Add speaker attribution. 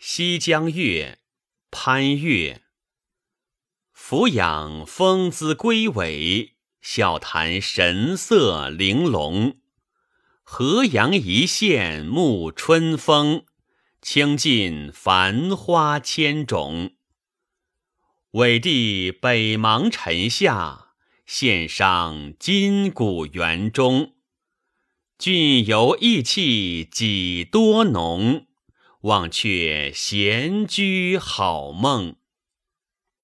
Speaker 1: 西江月·潘岳。俯仰风姿归尾，笑谈神色玲珑。河阳一线沐春风，倾尽繁花千种。伟帝北邙城下，献上金谷园中。俊游意气几多浓，忘却闲居好梦。